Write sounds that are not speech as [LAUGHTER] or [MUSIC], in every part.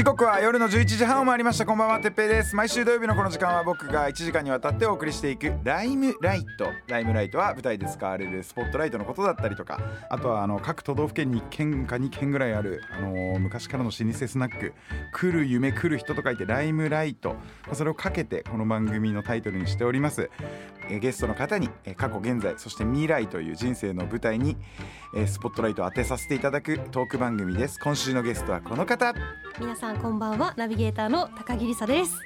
時刻は夜の11時半を回りました。こんばんはてっぺいです。毎週土曜日のこの時間は僕が1時間にわたってお送りしていくライムライト。ライムライトは舞台で使われるスポットライトのことだったりとかあとはあの各都道府県に1軒か2軒ぐらいある、あのー昔からの老舗スナック来る夢来る人と書いてライムライト。それをかけてこの番組のタイトルにしております。ゲストの方にえー過去現在そして未来という人生の舞台にえースポットライトを当てさせていただくトーク番組です。今週のゲストはこの方。皆さんこんばんは。ナビゲーターの高木梨沙です。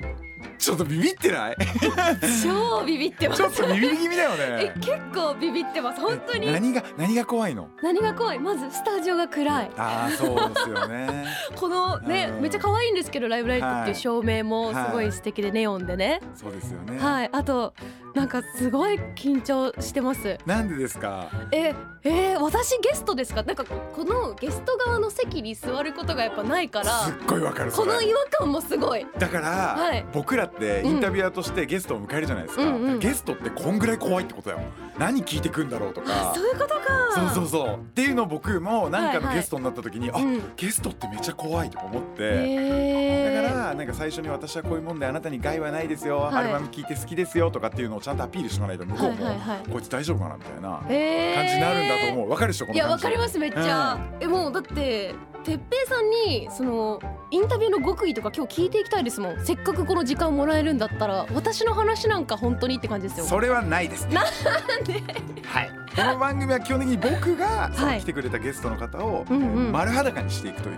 ちょっとビビってない？[LAUGHS] 超ビビってます。ちょっとビビり気味だよね。[LAUGHS] え結構ビビってます。本当に。何が何が怖いの？何が怖い？まずスタジオが暗い。ああそうですよね。[LAUGHS] このねうん。めっちゃ可愛いんですけどライブライトっていう照明もすごはい。い素敵でネオンでね。そうですよね。はい。あとなんかすごい緊張してます。なんでですか？ええー、私ゲストですか？なんかこのゲスト側の席に座ることがやっぱないから。すっごいわかるこの違和感もすごい。だから、はい。僕らってインタビュアーとしてゲストを迎えるじゃないですか,、うんうん。ゲストってこんぐらい怖いってことだよ何聞いてくんだろうとか。そういうことか。そうそうそう。っていうのを僕もなんかはいはいのゲストになった時に、あうん。ゲストってめっちゃ怖いとか思って、だからなんか最初に私はこういうもんであなたに害はないですよ、はい。アルバム聴いて好きですよとかっていうのをちゃんとアピールしとかないと向こうも、はいはいはい。こいつ大丈夫かなみたいな感じになるんだと思う。わかるでしょこのいや感じわかりますめっちゃ、えもうだっててっぺいさんにそのインタビューの極意とか今日聞いていきたいですもん。せっかくこの時間もらえるんだったら私の話なんか本当にって感じですよ。それはないですね。はい。この番組は基本的に僕がはい。来てくれたゲストの方を丸裸にしていくとい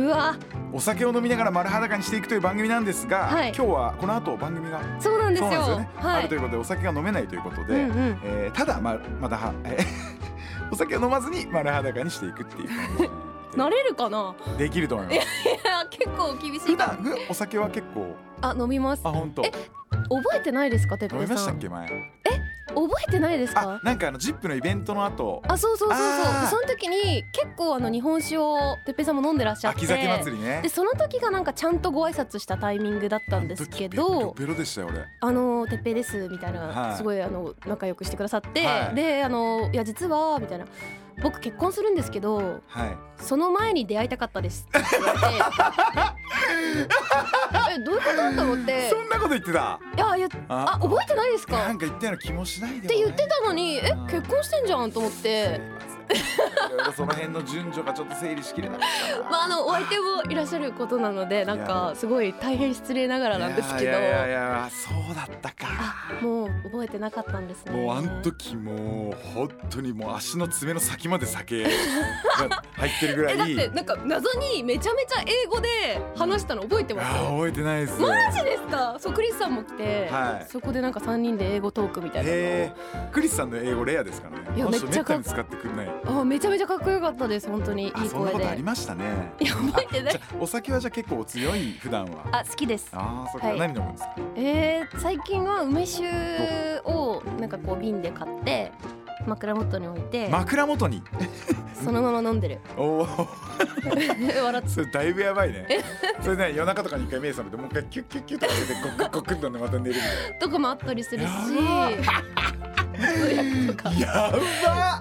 ううわ。お酒を飲みながら丸裸にしていくという番組なんですが、はい。今日はこの後番組がそうなんですよ。ね、はい。あるということでお酒が飲めないということで、うんうん。えーただままだは、え [LAUGHS] お酒を飲まずに丸裸にしていくっていう感なれるかな？じできると思います。いや結構厳し普い。か段ふお酒は結構。あ飲みます。あ本当。覚えてないですかてっぺ飲みましたっけ前？覚えてないですあかなんかあのジップのイベントの後。あそうそうそうそう。その時に結構あの日本酒をてっぺいさんも飲んでらっしゃって。秋酒祭りね。でその時がなんかちゃんとご挨拶したタイミングだったんですけどベロでしたよ俺。あのてっぺいですみたいな、はい。すごいあの仲良くしてくださって、はい。であのいや実はみたいな僕結婚するんですけどはい。その前に出会いたかったです。って言われてえどういうことと思って。そんなこと言ってた？いやいやあ？覚えてないですか？なんか言ったような気もしないでもって言ってたのにえうん。結婚してんじゃんと思っていろいろその辺の順序がちょっと整理しきれなかったな。まああのお相手もいらっしゃることなのでなんかすごい大変失礼ながらなんですけど。いやいやいやそうだったか。あもう覚えてなかったんですね。もうあん時もう本当にもう足の爪の先まで酒が入ってるぐらい。えだってなんか謎にめちゃめちゃ英語で話したの覚えてあます？ー覚えてないですマジですか？そうクリスさんも来て、はい。そこでなんか3人で英語トークみたいなクリスさんの英語レアですからね。いやめっちゃ使ってくんないあめちゃめちゃかっこよかったです本当に。いいあそんな声で。ことありましたね。いや覚えてない。[LAUGHS] お酒はじゃあ結構お強い普段は。あ好きです。ああそっか、はい。何飲むんですか？えー、最近は梅酒をなんかこう瓶で買って枕元に置いて。枕元に？[LAUGHS] そのまま飲んでる。おお [LAUGHS] 笑ってだいぶやばいね。それね夜中とかに一回目覚めてもう一回キュッキュッキュッとかしてゴクゴクっと飲んでまた寝るみたいとかもあったりするし。や通訳とかなや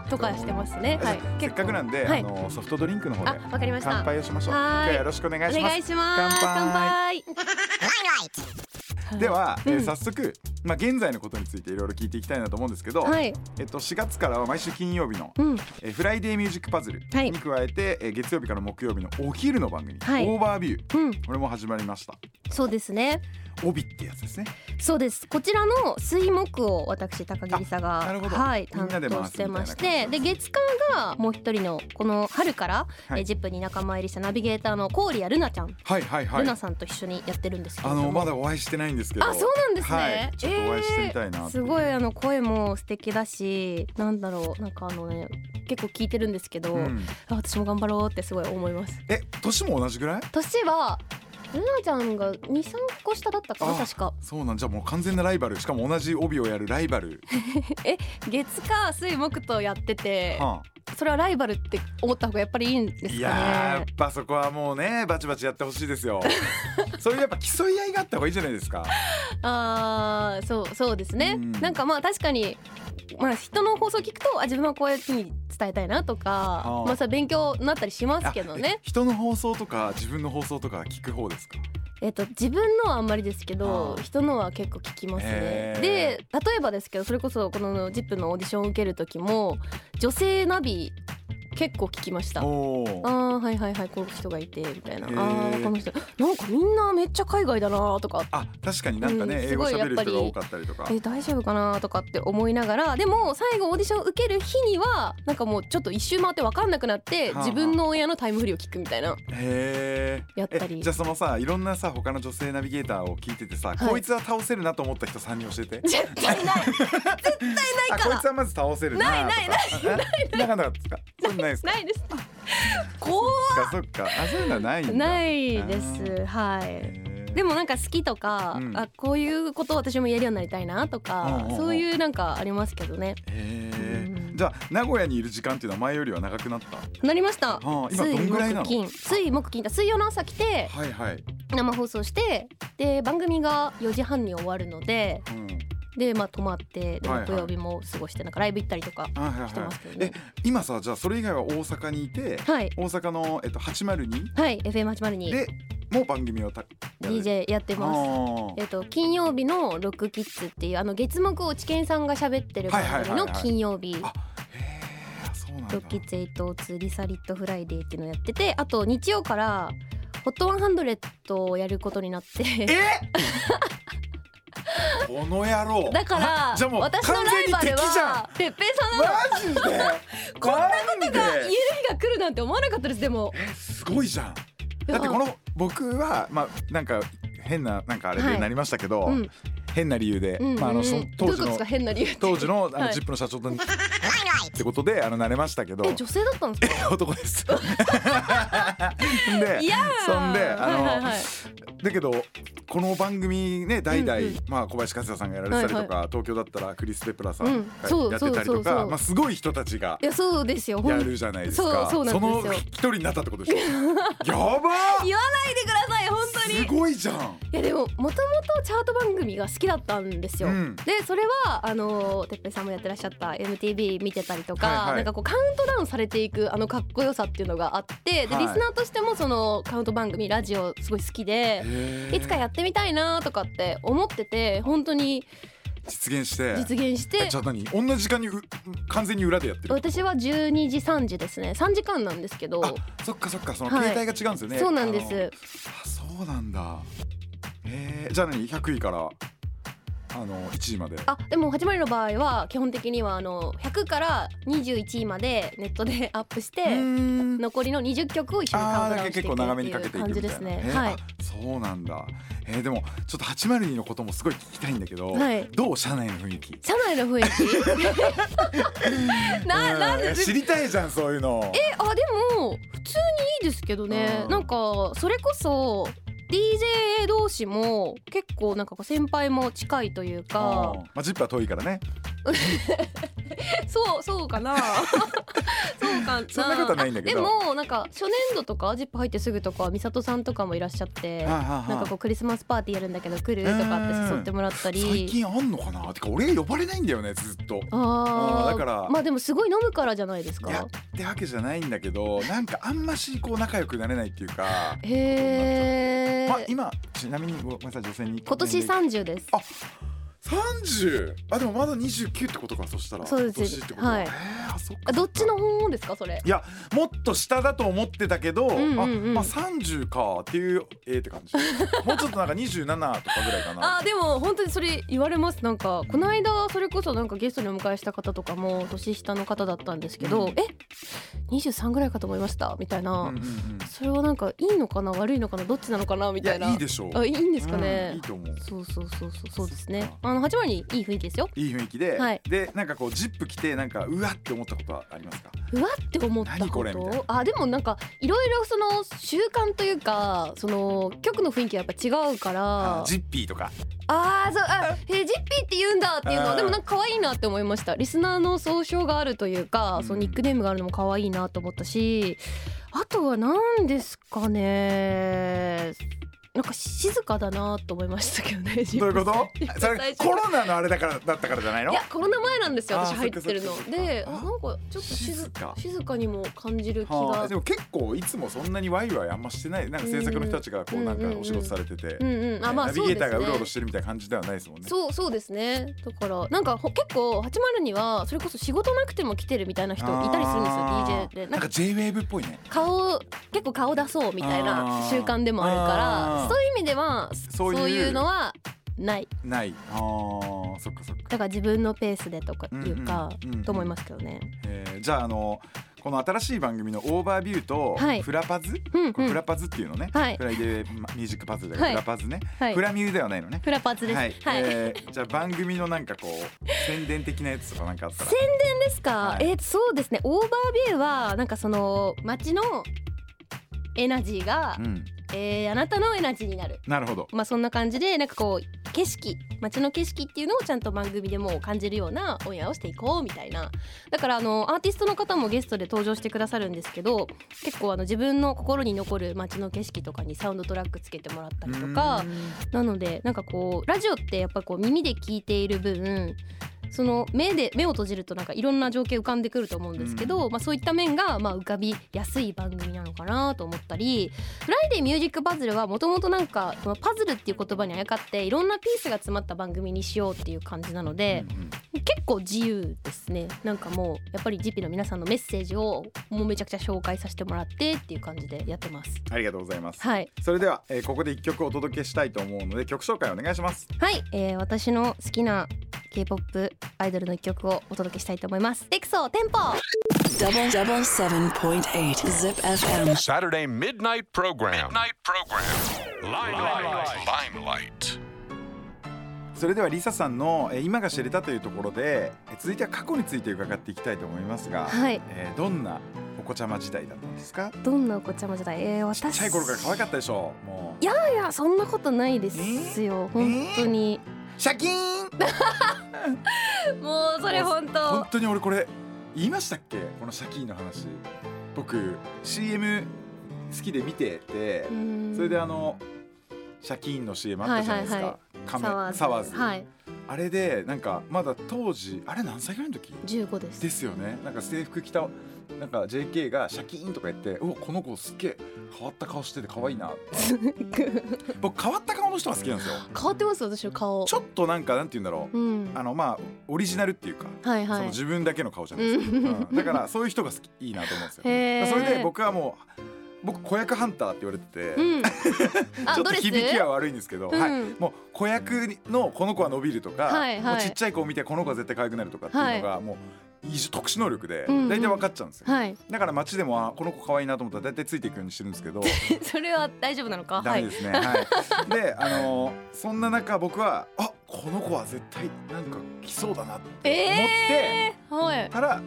ばとかしてますね。はい。せっかくなんで、はい。あのソフトドリンクの方であわかりました。乾杯をしましょう。はーい。今日はよろしくお願いしおます。願いします。乾杯。乾杯。では、えーうん。早速、まあ、現在のことについていろいろ聞いていきたいなと思うんですけど、はい。えっと、4月からは毎週金曜日の、うん。えーフライデーミュージックパズルはい。に加えて、えー月曜日から木曜日のお昼の番組、はい。オーバービュー。うん。これも始まりました。そうですね帯ってやつですね。そうです。こちらの水木を私高木梨沙がはい担当してまして。で月間がもう一人のこの春から、はい。えジップに仲間入りしたナビゲーターの郡谷ルナちゃん、はいはいはい。ルナさんと一緒にやってるんですけども。のまだお会いしてないんですけど。あそうなんですね、はい、ちょっとお会いしてみたいなえーとすごいあの声も素敵だしなんだろうなんかあのね結構聞いてるんですけど、うん。あ私も頑張ろうってすごい思います。え年も同じぐらい？年はルナちゃんが23個下だったかなあ確か。そうなんじゃあもう完全なライバル。しかも同じ帯をやるライバル、[LAUGHS] 月火水木とやっててはそれはライバルって思った方がやっぱりいいんですかね。あいやーやっぱそこはもうねバチバチやってほしいですよ。[LAUGHS] そういうやっぱ競い合いがあった方がいいじゃないですか。あーそうそうですね、うん。なんかまあ確かにまあ人の放送聞くとあ自分はこういうふうに伝えたいなとかあ。ーまあそれ勉強になったりしますけどあねえ人の放送とか自分の放送とか聞く方ですか？えっと自分のはあんまりですけどあ。ー人のは結構聞きますね。で例えばですけどそれこそこの ZIP のオーディションを受ける時も女性ナビ feet. 結構聞きました。あーはいはいはいこの人がいてみたいな。あこの人。なんかみんなめっちゃ海外だなとか。あ確かになんかね、うんす英語喋る人が多かったりとか。え大丈夫かなとかって思いながら。でも最後オーディション受ける日にはなんかもうちょっと一周回って分かんなくなってはあはあ。自分の親のタイムフリーを聞くみたいな。へえやったり。じゃあそのさいろんなさ他の女性ナビゲーターを聞いててさ、いこいつは倒せるなと思った人3人教えて。絶対ない。[LAUGHS] あこいつはまず倒せるなないないないな [LAUGHS] かなかったですか？そんなないですか？ないです。[LAUGHS] 怖そっかそっか。あそういうのはないんだ。ないです。はい。でもなんか好きとか、うん。あこういうことを私もやるようになりたいなとか、うんそういうなんかありますけどね。へー。うん。じゃあ名古屋にいる時間っていうのは前よりは長くなった？なりました、はあ今どんぐらいなの？水木金。水木金だ。水曜の朝来てはいはい、生放送してで番組が4時半に終わるのでうん、でまあ泊まって土曜日も過ごしてなんかライブ行ったりとかしてはいますけどね。え今さじゃあそれ以外は大阪にいてはい。大阪の、えっと、802はい FM802 でもう番組をた DJ やってます。えっと金曜日の ROCK KIDS っていうあの月木をオチケンさんが喋ってる番組のはいはいはいはい。金曜日。あへえそうなんだ。 ROCK KIDS 802リサ Lit Friday っていうのをやっててあと日曜から HOT 100をやることになって。え？[LAUGHS] この野郎。だからあじゃあもう私のライバルはてっぺいさんなのマジで？こんなことが言える日が来るなんて思わなかったです。でもすごいじゃん。だってこの僕はまあなんか変ななんかあれでなりましたけど、うん。変な理由で、うんまああのその当時の当時のあの、はい。ジップの社長とってことであのなれましたけど。え女性だったんですか？[LAUGHS] 男です。[LAUGHS] でいやーそんであの、はいはいはい。だけどこの番組ね代々、うんうん。まあ、小林和也さんがやられてたりとか、東京だったらクリス・ペプラさんうんがやってたりとか、そうそうそうまあ、すごい人たちがいやるじゃないですか。その一人になったってことでしょ？[LAUGHS] やば言わないでください本当に。すごいじゃん。いやでももともとチャート番組が好きだったんですよ、うん。でそれはあのてっぺいさんもやってらっしゃった MTV 見てたりとか、はいはい。なんかこうカウントダウンされていくあのかっこよさっていうのがあってで、はい。リスナーとしてもそのカウント番組ラジオすごい好きで。いつかやってみたいなとかって思ってて本当に実現して。実現して。えじゃあ何？同じ時間にう完全に裏でやってる？私は12時3時ですね。3時間なんですけど。あそっかそっかそのはい。携帯が違うんですよね、そうなんです。あそうなんだ。えー、じゃあ何？100位からあの1時まで。あでも802の場合は基本的にはあの100から21位までネットで [LAUGHS] アップしてん。残りの20曲を一緒にカウントダウンしていく長めにかけっていう感じですね。えーはい。あそうなんだ。えー、でもちょっと802のこともすごい聞きたいんだけど、はい。どう？社内の雰囲気。社内の雰囲気？[LAUGHS] ななんで？知りたいじゃんそういうの。えあでも普通にいいですけどね。うん。なんかそれこそ DJ 同士も結構なんかこう先輩も近いというか。まあジップは遠いからね。[LAUGHS] そうそうかな。[LAUGHS] そうかな。そんなことはないんだけど。でもなんか初年度とかジップ入ってすぐとか美里さんとかもいらっしゃってなんかこうクリスマスパーティーやるんだけど来るとかって誘ってもらった最り近あんのかな？てか俺呼ばれないんだよねずっと。あー。あーだから。まあでもすごい飲むからじゃないですか。ってわけじゃないんだけどなんかあんましこう仲良くなれないっていうか。へえ、まあ今ちなみにごめんなさい女性に今年30です。あ 30! あでもまだ29ってことかそしたら。そうです。ってことは。はい。えーあそっかあどっちの方ですかそれ？いやもっと下だと思ってたけど、んうんうん。あまあ30かっていうえーって感じ。[LAUGHS] もうちょっとなんか27とかぐらいかな。あでも本当にそれ言われます。なんかこの間それこそなんかゲストにお迎えした方とかも年下の方だったんですけど、うん。え？23ぐらいかと思いました？みたいな、うんうんうん。それはなんかいいのかな悪いのかなどっちなのかなみいたいないやいでしょうあいいんですかうんいねい、と思うそうそうそうそうそうですねあの8番にいい雰囲気ですよ。いい雰囲気で、はい。でなんかこうジップ着てなんかうわって思ったことはありますか？うわって思った何ことあでもなんかいろいろその習慣というかその曲の雰囲気がやっぱ違うから。あジッピーとか。あーそうあえジッピーって言うんだっていうのはでもなんか可愛いなって思いました。リスナーの総称があるというか、うん。そのニックネームがあるのも可愛いなと思ったしあとは何ですかねなんか静かだなと思いましたけどねどういうこと？それコロナのあれだからだったからじゃないの？いやコロナ前なんですよ私入ってるの。でなんかちょっと静静か。静かにも感じる気はがあでも結構いつもそんなにワイワイあんましてないなんか制作の人たちがこうなんかお仕事されてて、うんうん。あまあナビそうですね。ゲーターがうろうろしてるみたいな感じではないですもんね。そうそうですね。だからなんかほ結構80にはそれこそ仕事なくても来てるみたいな人いたりするんですよ DJ でなんか J-WAVE っぽいね。顔結構顔出そうみたいな習慣でもあるからそういう意味ではそういうのはない。ない。ああ、そっかそっか。だから自分のペースでとかいうかと思いますけどね。えーじゃああのこの新しい番組のオーバービューとはい。フラパズ、うんうん。フラパズっていうのね。はい。フライデーミュージックパズルだはい。フラパズね、はい。フラミューではないのね。フラパズです。ははいい。えーじゃあ番組のなんかこう宣伝的なやつとかなんかあったら。宣伝ですか、はい。えーそうですね。オーバービューはなんかその街のエナジーが、うんえーあなたのエナジーになる。なるほど。まあそんな感じでなんかこう景色街の景色っていうのをちゃんと番組でもう感じるようなオンエアをしていこうみたいな。だからあのアーティストの方もゲストで登場してくださるんですけど結構あの自分の心に残る街の景色とかにサウンドトラックつけてもらったりとか。なのでなんかこうラジオってやっぱこう耳で聞いている分その目で目を閉じるとなんかいろんな情景浮かんでくると思うんですけど、まあ、そういった面がまあ浮かびやすい番組なのかなと思ったり「フライデーミュージックパズル」はもともとなんかそのパズルっていう言葉にあやかっていろんなピースが詰まった番組にしようっていう感じなので、うんうん結構自由ですねなんかもうやっぱり GP の皆さんのメッセージをもうめちゃくちゃ紹介させてもらってっていう感じでやってます。ありがとうございます。はいそれでは、えーここで一曲お届けしたいと思うので曲紹介お願いします。はい、えー、私の好きな K-POP アイドルの一曲をお届けしたいと思います。エクソテンポ Double double seven point eight Zip FM. Saturday midnight program. Midnight program. Limelight. Limelight. それではリサさんの、えー今が知れたというところで、えー続いては過去について伺っていきたいと思いますが、はいえーどんなお子ちゃま時代だったんですか？どんなお子ちゃま時代？えー、ち私っちゃい頃から可愛かったでしょもういやいやそんなことないですよ、本当に、シャキーン。[LAUGHS] もうそれ本本当当に俺これ言いましたっけ？このシャキーンの話。僕 CM 好きで見ててそれであのシャキーンの CM あったじゃないですか、はいはいはい。亀サワーズ。サワーズ、はい。あれでなんかまだ当時あれ何歳ぐらいの時？15です。ですよね。なんか制服着たなんか JK がシャキーンとか言って「うわこの子すっげえ変わった顔してて可愛いな」って僕変わった顔の人が好きなんですよ。変わってます私の顔。ちょっとなんかなんて言うんだろう。うん。あのまあオリジナルっていうか、そのはい。はい自分だけの顔じゃないですか、うん。うん。だからそういう人が好きいいなと思うんですよ。それで僕はもう僕子役ハンターって言われてて、うん。[LAUGHS] あちょっと響きは悪いんですけど、うん。はい、もう子役のこの子は伸びるとか、はいはい。もうちっちゃい子を見てこの子は絶対可愛くなるとかっていうのがもう異常特殊能力でうんうん。大体分かっちゃうんですよ、はい。だから街でもあこの子可愛いなと思ったら大体ついていくようにしてるんですけど。[LAUGHS] それは大丈夫なのか？はい。ダメですね、はい。であのーそんな中僕はあこの子は絶対なんか来そうだなって思って、えー、はい。たら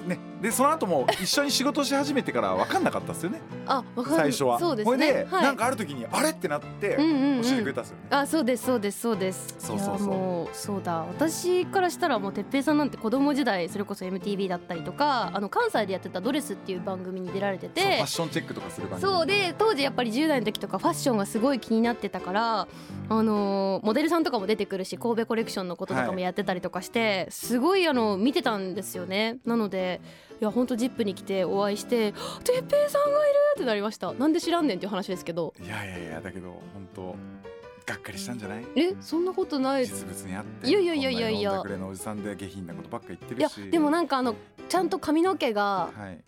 ね。でその後も一緒に仕事し始めてから分かんなかったですよね。あわかる。最初は。そうですこれで、ねはい。なんかある時にあれってなってうんうんうん。教えてくれたんですよね、あそうですそうですそうです。そうそうそう。いやもうそうだ。私からしたらもう哲平さんなんて子供時代それこそ MTV だったりとかあの関西でやってた「ドレス」っていう番組に出られてそうファてッションチェックとかする番組。そうで当時やっぱり10代の時とかファッションがすごい気になってたからあのーモデルさんとかも出てくるし神戸コレクションのこととかもやってたりとかして、すごいあの見てたんですよね。なのでいやほんと ZIP に来てお会いして「哲平さんがいる!」ってなりましたなんで知らんねんっていう話ですけど。いやいやいやだけど本当がっかりしたんじゃない？えそんなことない。実物にあっていやいやいやいや。いやこんな飲んだくれのおじさんで下品なことばっか言っていやでもなんかあのちゃんと髪の毛がはい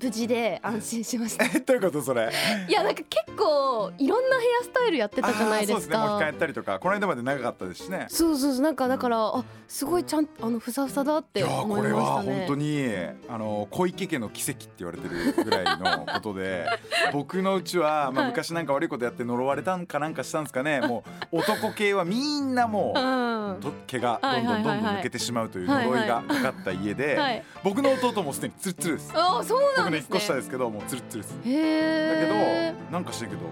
無事で安心しました。え [LAUGHS] どういうことそれ？いやなんか結構いろんなヘアスタイルやってたじゃないですあーそうですね。もう一回かやったりとかこの間まで長かったですしね。そうそうそうなんかだからあすごいちゃんあのふさふさだって思いこれはましたね。本当にあの小池家の奇跡って言われてるぐらいのことで [LAUGHS] 僕のうちは、まあ、はい。昔なんか悪いことやって呪われたんかなんかしたんですかね。もう男系はみんなもうう毛がどんどんどんどん抜けてしまうという呪いがかかった家で、はい僕の弟もすでにツルツルです。あそうな僕の1んですね。個下ですけどもうツルツルです。だけどなんかしてんけど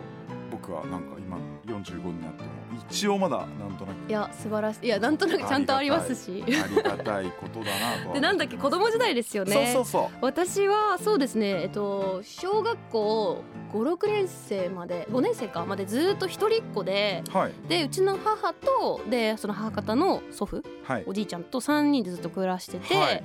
僕はなんか今45になって。も一応まだなんとなく。いや素晴らしい。いやなんとなくちゃんとありますし。ありがたいことだなとは。でなんだっけ子供時代ですよね。そうそうそう。私はそうですね。えっと小学校56年生まで5年生か。までずっと一人っ子ではい。でうちの母とでその母方の祖父はい。おじいちゃんと3人でずっと暮らしてて、はい。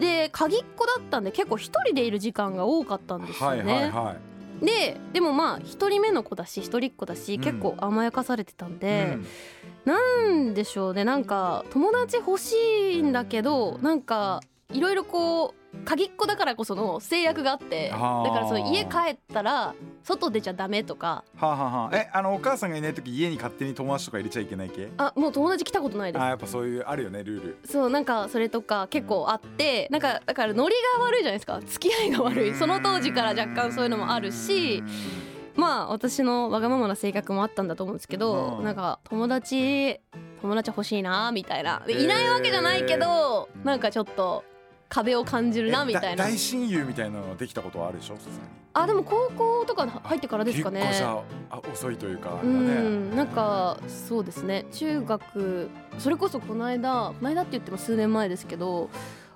で鍵っ子だったんで結構一人でいる時間が多かったんですよはね。いはいはいででもまあ一人目の子だし一人っ子だし、うん。結構甘やかされてたんでう、ん。なんでしょうね。なんか友達欲しいんだけどなんかいろいろこう鍵っ子だからこその制約があってだからその家帰ったら外出ちゃダメとか。はあ、はあはあ、えあのお母さんがいない時家に勝手に友達とか入れちゃいけない系？あもう友達来たことないです。あやっぱそういうあるよねルール。そうなんかそれとか結構あってなんかだからノリが悪いじゃないですか。付き合いが悪い。その当時から若干そういうのもあるしまあ私のわがままな性格もあったんだと思うんですけどうん。なんか友達友達欲しいなみたいな。でいないわけじゃないけどなんかちょっと壁を感じるなえみたいな。だ大親友みたいなのはできたことはあるでしょ？さすがに。あでも高校とか入ってからですかね。結構じゃああ遅いというかあうんなんかそうですね。中学それこそこの間この間って言っても数年前ですけど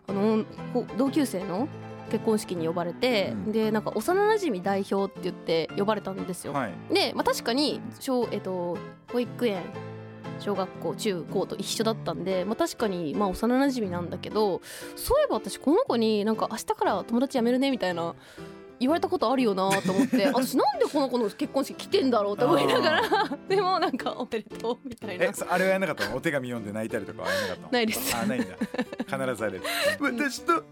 あのほ同級生の結婚式に呼ばれて、うん。でなんか幼馴染代表って言って呼ばれたんですよ。はい。で、まあ、確かに小、えっと、保育園小学校中高と一緒だったんで、まあ、確かにまあ幼馴染なんだけどそういえば私この子になんか明日から友達辞めるねみたいな言われたことあるよなと思って [LAUGHS] 私なんでこの子の結婚式来てんだろうと思いながら [LAUGHS] でもなんかおめでとうみたいな。あれはやんなかったの？お手紙読んで泣いたりとかはやんなかったの？ないです。あないんだ。必ずあれ [LAUGHS] 私と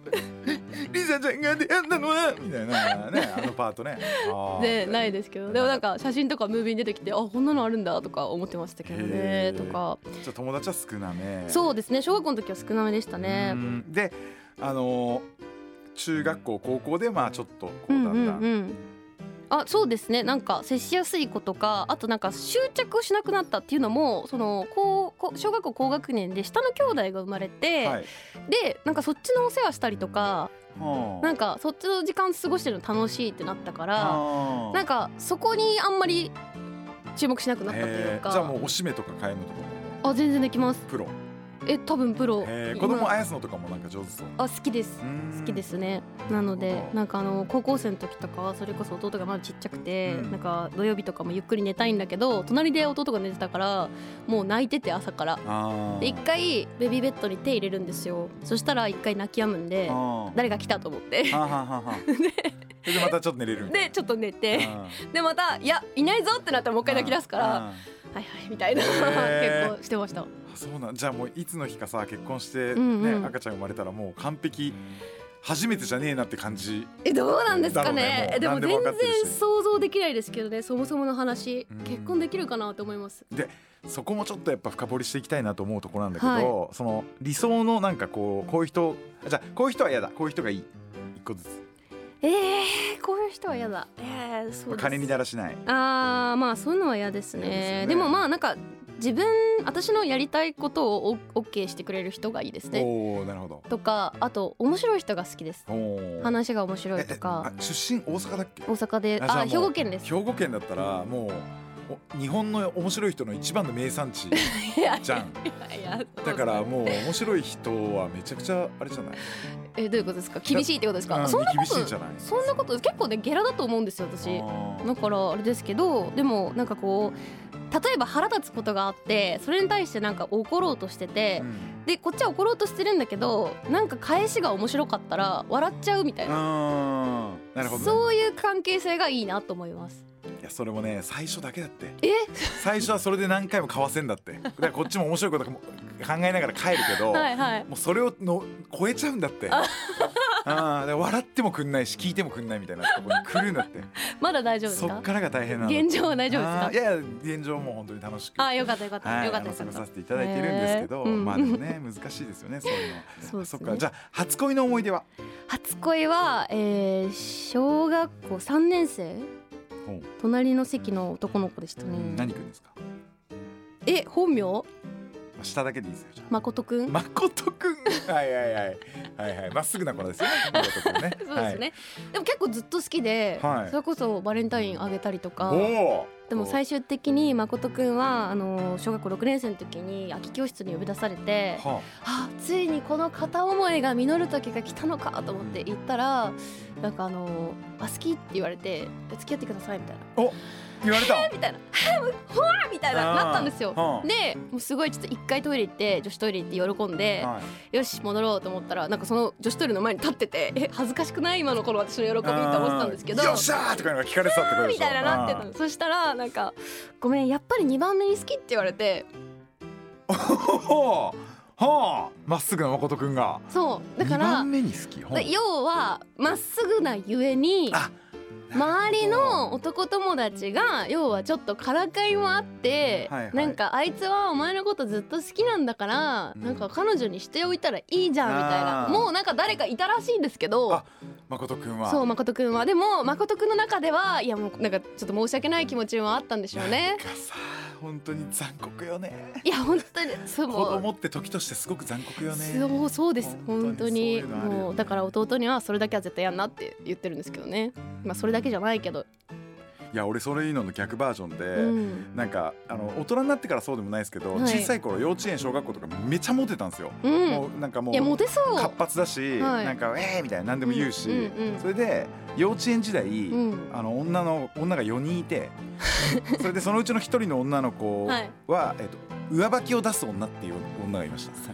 リサちゃんが出会ったのはみたいなねあのパートね。[LAUGHS] でないですけど。でもなんか写真とかムービーに出てきてあこんなのあるんだとか思ってましたけどねとか。じゃあ友達は少なめ。そうですね。小学校の時は少なめでしたうね。ん。であのー中学校高校でまあちょっとこううんうんだん。だんうんあそうですね。なんか接しやすい子とかあとなんか執着しなくなったっていうのもその高校小学校高学年で下の兄弟が生まれて、はい。でなんかそっちのお世話したりとかはあ。なんかそっちの時間過ごしてるの楽しいってなったからなんかそこにあんまり注目しなくなったというか。じゃあもうおしめとか買い物とかも？あ全然できます。プロえ多分プロ。子供あやすのとかもなんか上手そう。あ好きです。好好きですね。なのでなんかあの高校生の時とかはそれこそ弟がまだちっちゃくて、うん。なんか土曜日とかもゆっくり寝たいんだけど隣で弟が寝てたからもう泣いてて朝から。あで一回ベビーベッドに手入れるんですよ。そしたら一回泣き止むんであ誰が来たと思って。[LAUGHS] でまたちょっと寝れるでちょっと寝て。なでまたいやいないぞってなったらもう一回泣き出すからあはいはいみたいなへー。結構してました。ーそうなん。じゃあもういつの日かさ結婚してうんうん。ね赤ちゃん生まれたらもう完璧初めてじゃねえなって感じ。えどうなんですかね。ねでも全然想像できないですけどねそもそもの話うん。結婚できるかなと思います。そこもちょっとやっぱ深掘りしていきたいなと思うところなんだけど、はその理想のなんかこうこういう人じゃあこういう人は嫌だ。こういう人がいい。一個ずつ、えー、こういう人は嫌だ。えー、そう金にだらしないあーまあそういうのは嫌ですね。よねでもまあなんか自分私のやりたいことをオッケーしてくれる人がいいですね。おおなるほどとかあと面白い人が好きです。話が面白いええとかあ出身大阪だっけ？大阪であ兵庫県です。兵庫県だったらもうお日本の面白い人の一番の名産地 [LAUGHS] じゃん。だからもう面白い人はめちゃくちゃあれじゃない？えどういうことですか？厳しいってことですか？うんそんなことそんなこと結構ねゲラだと思うんですよ私。だからあれですけどでもなんかこう例えば腹立つことがあってそれに対してなんか怒ろうとしてて、うん。でこっちは怒ろうとしてるんだけどなんか返しが面白かったら笑っちゃうみたいな、なるほど、ね、そういう関係性がいいなと思いますいやそれもね最初だけだって。え？最初はそれで何回も交わせんだって。だからこっちも面白いことも考えながら帰るけど、はいはい。もうそれをの超えちゃうんだって。あ。ーで笑ってもくんないし聞いてもくんないみたいなところに来るんだって。まだ大丈夫ですか？そっからが大変なの。現状は大丈夫ですか？いやいや現状も本当に楽しく。あよかったよかった、はい、よかったさせていただいているんですけど、へー。うんまあでもね難しいですよねそういうの。そうね。そっか。じゃあ初恋の思い出は？初恋は、えー、小学校3年生隣の席の男の子でしたね。何くんですか？え本名？まあ下だけでいいですよじゃ誠くん、あ誠くん？はいはいはい。はいはい。まっすぐな子ですよね。誠くんね。[LAUGHS] そうですね、でも結構ずっと好きで、はい。それこそバレンタインあげたりとか。はい、おおでも最終的に誠くんはあの小学校6年生の時に空き教室に呼び出されてはあ。ついにこの片思いが実る時が来たのかと思って行ったらなんかあのあ好きって言われて付き合ってくださいみたいな。あお言われたみたいな「もうほわ!」みたいななったんですよ。はあ。でもうすごいちょっと一回トイレ行って女子トイレ行って喜んで、はい。よし戻ろうと思ったらなんかその女子トイレの前に立っててえ恥ずかしくない？今のこの私の喜びって思ってたんですけど。よっしゃーとか聞かれてたってことでしょ？みたいななってたの。そしたらなんか「ごめんやっぱり2番目に好き」って言われて。[LAUGHS] はあ。はあ。まっすぐな誠くんが。そう。だか二ら番目に好き。ほう。だ要はまっすぐなゆえにあ周りの男友達が要はちょっとからかいもあって、はいはい。なんかあいつはお前のことずっと好きなんだから、うん。なんか彼女にしておいたらいいじゃんみたいな。もうなんか誰かいたらしいんですけどあ誠くんは。そう誠くんは。でも誠くんの中ではいやもうなんかちょっと申し訳ない気持ちもあったんでしょうね本当に残酷よね。いや本当にそう子供って時としてすごく残酷よね。そうそうです。本当に。もうだから弟にはそれだけは絶対やんなって言ってるんですけどね。まあそれだけじゃないけど、いや俺それいいのの逆バージョンで、うん。なんかあの大人になってからそうでもないですけど、はい。小さい頃幼稚園小学校とかめちゃモテたんですよ、うん。もうなんかもう活発だし、はい。なんか「えー!」みたいな何でも言うし、うんうんうん。それで幼稚園時代、うん。あの女の女が4人いて [LAUGHS] それでそのうちの1人の女の子はい。は、えっと上履きを出す女っていう女がいました。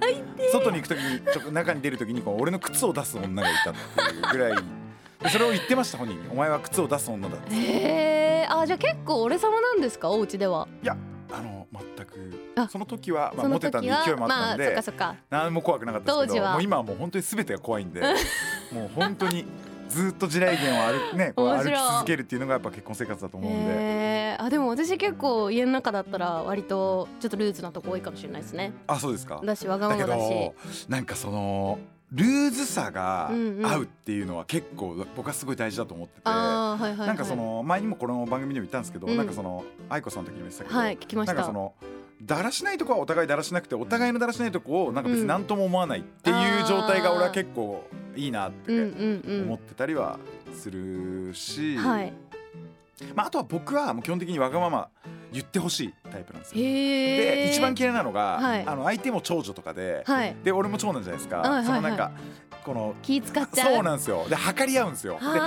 外に行く時にちょ中に出る時にこう俺の靴を出す女がいたっていうぐらいでそれを言ってました本人に「お前は靴を出す女だ」ってへえあじゃあ結構俺様なんですか？お家では。あの全くあその時は、まあ、モテたんで勢いもあったまあんで、そっかそっか。何も怖くなかったですけ当時はどもう今はもう本当に全てが怖いんで [LAUGHS] もう本当にずっと地雷原を歩くねこう歩き続けるっていうのがやっぱ結婚生活だと思うんで。へえあでも私結構家の中だったら割とちょっとルーズなとこ多いかもしれないですね。あそうですかだしわがままだしど。なんかそのルーズさが合うっていうのは結構僕はすごい大事だと思ってて。なんかその前にもこの番組でも言ったんですけど、うん。なんかその愛子さんの時にも言ってたけど、はい聞きました。なんかそのだらしないとこはお互いだらしなくてお互いのだらしないとこをなんか別に何とも思わないっていう状態が俺は結構いいなって思ってたりはするし。まあ、あとは僕はもう基本的にわがまま言ってほしいタイプなんですよ。で一番嫌いなのが、はいあの相手も長女とかで、はい。で俺も長男じゃないですか、はいはいはいそのなんかこの気使っちゃう。そうなんですよで測り合うんですよでこの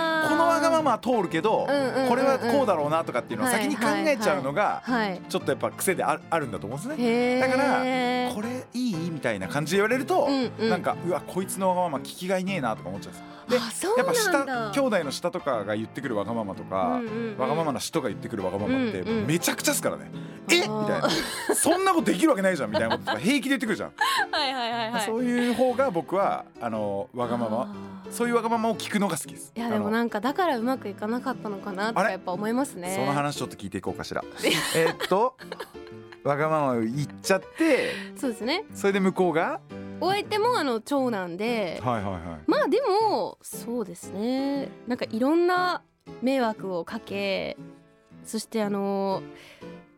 わがままは通るけど、うんうんうんうんこれはこうだろうなとかっていうのを先に考えちゃうのがはい。ちょっとやっぱ癖でああるんだと思うんですね。だからこれいい？みたいな感じで言われると、うんうんなんかうわこいつのわがまま聞きがいねえなとか思っちゃうんですよ。でやっぱ下兄弟の下とかが言ってくるわがままとか、うんうんうんわがままな人が言ってくるわがままってうんうんめちゃくちゃですからね。え？みあーたいなそんなことできるわけないじゃんみたいなこととか平気で言ってくるじゃん。はいはいはいはい。そういう方が僕はあのわがままそういうわがままを聞くのが好きです。いやでもなんかだからうまくいかなかったのかなとあれかやっぱ思いますね。その話ちょっと聞いていこうかしら。[LAUGHS] えーっとわがままを言っちゃってそうですね。それで向こうが？お相手もあの長男で、はいはいはい。まあでもそうですね。なんかいろんな迷惑をかけ、そしてあの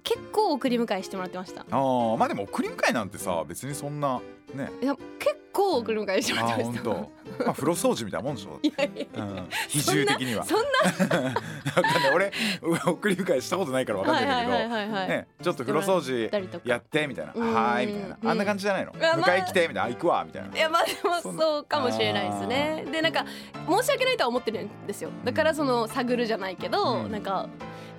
結構送り迎えしてもらってました。ああまあでも送り迎えなんてさ別にそんなね。いや結構送り迎えしてもあらってました。本当。まあ風呂掃除みたいなもんでしょ。[LAUGHS] いやいやうん、比重的には。そんな [LAUGHS] わかんない。俺送り迎えしたことないからわかんないんだけど。ねちょっと風呂掃除やってみたいな、うん。はーいみたいな、うんあんな感じじゃないの、迎え来てみたいな。あ行くわみたいな。いやまあでもそうかもしれないですね。でなんか申し訳ないとは思ってるんですよ。だからその探るじゃないけど、うん。なんか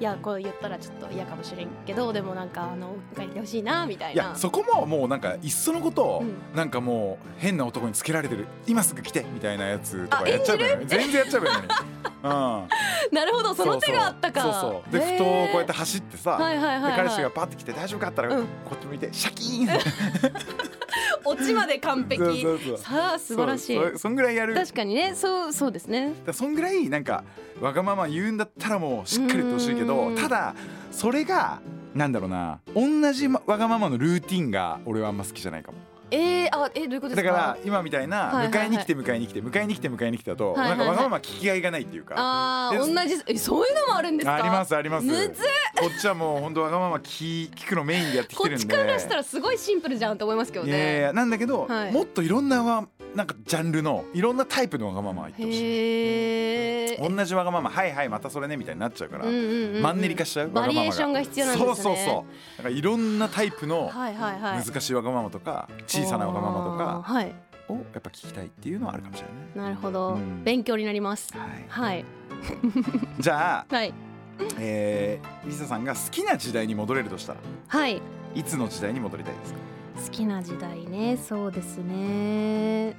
いやこう言ったらちょっと嫌かもしれんけどでもなんかあの迎えてほしいなみたいいやな。そこももうなんかいっそのことを、うん。なんかもう変な男につけられてる。今すぐ来てみたいなやつとかやっちゃえばいいのに全然やっちゃえばいいのに、うん、[LAUGHS] なるほどその手があったか。そうそう。でふとこうやって走ってさ、はいはいはいはい。で彼氏がパッて来て大丈夫かったら、うん。こっち向いてシャキーン [LAUGHS] オチまで完璧。さあ素晴らしい。そんぐらいやる。確かにね。そうそうですね。らそんぐらいなんかわがまま言うんだったらもうしっかり言ってほしいけどうんただそれがなんだろうな。同じわがままのルーティンが俺はあんま好きじゃないかもえー、あえどういうことですか？だから今みたいなはいはいはい。迎えに来て迎えに来て迎えに来て迎えに来てだとはいはいはないんかわがまま聞きがいがないっていうか。あーで同じえそういうのもあるんですか？ありますあります。むずっ。こっちはもう本当わがまま聞聞くのメインでやってきこっちてるんで。からしたらすごいシンプルじゃんと思いますけどいやいやなんだけど、はい。もっといろんなわなんかジャンルのいろんなタイプのわがまま入ってほしい。へえ同じわがままはいはいまたそれねみたいになっちゃうから、うんうんうんうんマンネリ化しちゃうバリエーションが必要なんですね。そうそうそう。だからいろんなタイプのはいはいはい。難しいわがままとか小さなわがままとかをやっぱ聞きたいっていうのはあるかもしれないね。なるほど、うん。勉強になります。はい。はい。[LAUGHS] じゃあ、はい。えー、リサさんが好きな時代に戻れるとしたらはい。いつの時代に戻りたいですか？好きな時代ね。そうですね。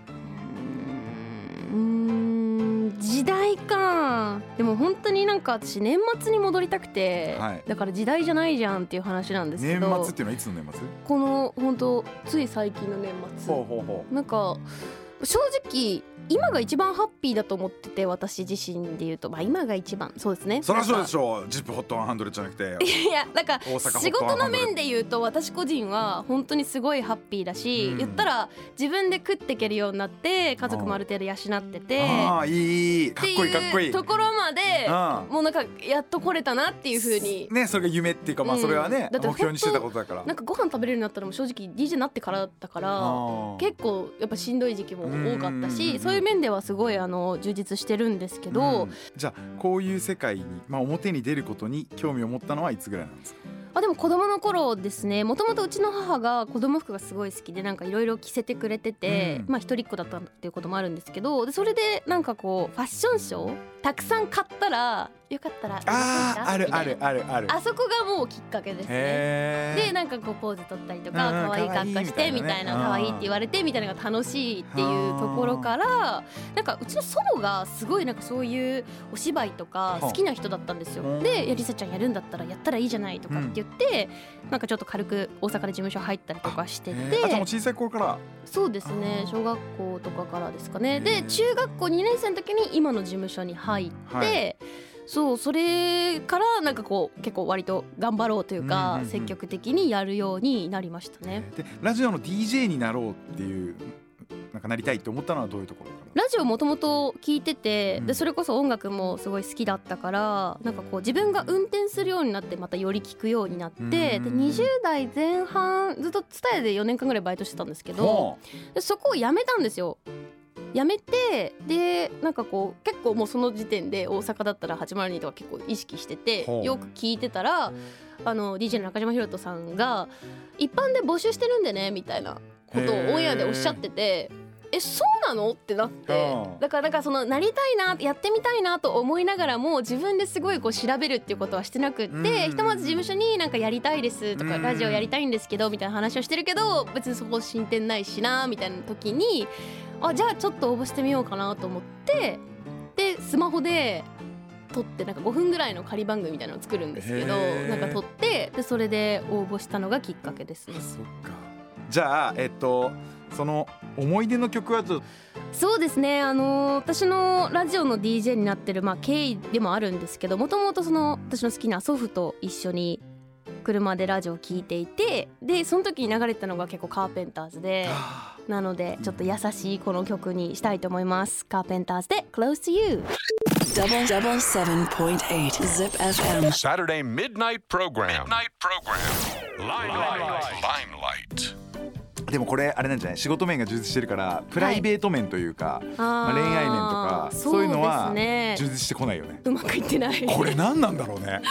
うーん時代かでも本当になんか私年末に戻りたくて、はい。だから時代じゃないじゃんっていう話なんですけ年ど末っていうのはいつの年末？この本当つい最近の年末。ほうほうほなんか正直今が一番ハッピーだと思ってて私自身で言うと。まあ今が一番。そうですね。そりゃそうでしょょうジップホットワンハンドレッドじゃなくて。いやなんか仕事の面で言うと私個人は本当にすごいハッピーだし、うん。言ったら自分で食っていけるようになって家族もある程度養ってて。ああいい。かっこいいかっこいい。ところまでうん。もうなんかやっと来れたなっていう風に。ねそれが夢っていうかまあうん。それはね、だって目標にしてたことだから。なんかご飯食べれるようになったのも正直 DJ になってからだから結構やっぱしんどい時期も多かったしそういう面ではすごいあの充実してるんですけど、うん。じゃあこういう世界に、まあ、表に出ることに興味を持ったのはいつぐらいなんですか？あでも子供の頃ですね。もともとうちの母が子供服がすごい好きでなんかいろいろ着せてくれてて、うん。まあ一人っ子だったっていうこともあるんですけどでそれでなんかこうファッションショーたくさん買ったらよかったらあああるあるあるある。なあそこがもうきっかけですね。でなんかこうポーズ取ったりとかうん可愛い格好してみたいな可愛いって言われてみたいなのが楽しいっていうところからなんかうちの祖母がすごいなんかそういうお芝居とか好きな人だったんですよ。はあ。で「いやりさちゃんやるんだったらやったらいいじゃない」とかって言ってなんかちょっと軽く大阪で事務所入ったりとかしてへーあじゃ小さい頃から。そうですね。小学校とかからですかね。で中学校2年生の時に今の事務所に入って。はいそうそれからなんかこう結構割と頑張ろうといううんか、うんうん。積極的にやるようになりましたね。でラジオの DJ になろうっていうなんかなりたいって思ったのはどういうところかラジオもともと聞いてて、うん。でそれこそ音楽もすごい好きだったからなんかこう自分が運転するようになってまたより聞くようになって、うんで20代前半ずっと TSUTAYA で4年間ぐらいバイトしてたんですけどそこを辞めたんですよ。辞めてでなんかこう結構もうその時点で大阪だったら802とか結構意識しててよく聞いてたらあの DJ の中島ひろとさんが一般で募集してるんでねみたいなことをオンエアでおっしゃってて。えそうなの？ってなってうんだからなんかそのなりたいなやってみたいなと思いながらも自分ですごいこう調べるっていうことはしてなくって、うん。ひとまず事務所になんかやりたいですとか、うん。ラジオやりたいんですけどみたいな話をしてるけど別にそこ進展ないしなみたいな時にあじゃあちょっと応募してみようかなと思ってでスマホで撮ってなんか5分ぐらいの仮番組みたいなのを作るんですけどなんか撮ってでそれで応募したのがきっかけですね。う。そっか。じゃあえっとその思い出の曲はそうですね。あの私のラジオの DJ になってる、まあ、経緯でもあるんですけどもともとその私の好きな祖父と一緒に車でラジオを聞いていてでその時に流れてたのが結構カーペンターズでなのでちょっと優しいこの曲にしたいと思いますカーペンターズで Close to You Double double seven point eight Zip FM. Saturday midnight program. Midnight program. Limelight. Limelight. でもこれあれなんじゃない？仕事面が充実してるからプライベート面というか、まあ、恋愛面とかそういうのは充実してこないよね。うまくいってない。これ何なんだろうね。